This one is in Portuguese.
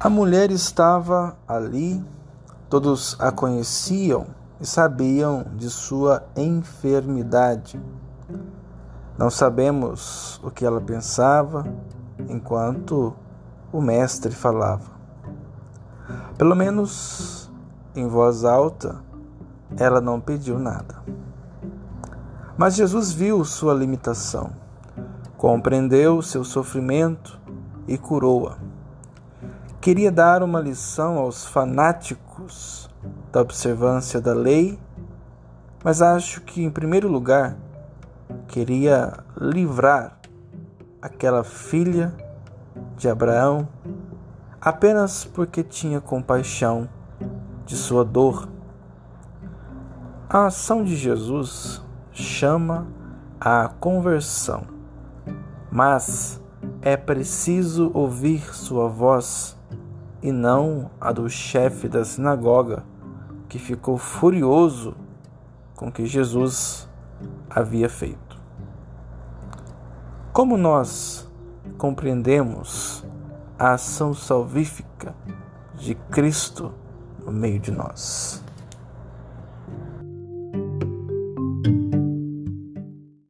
A mulher estava ali, todos a conheciam e sabiam de sua enfermidade. Não sabemos o que ela pensava enquanto o Mestre falava. Pelo menos em voz alta, ela não pediu nada. Mas Jesus viu sua limitação, compreendeu seu sofrimento e curou-a. Queria dar uma lição aos fanáticos da observância da lei, mas acho que, em primeiro lugar, queria livrar aquela filha de Abraão apenas porque tinha compaixão de sua dor. A ação de Jesus chama à conversão, mas é preciso ouvir sua voz e não a do chefe da sinagoga, que ficou furioso com o que Jesus havia feito. Como nós compreendemos a ação salvífica de Cristo no meio de nós?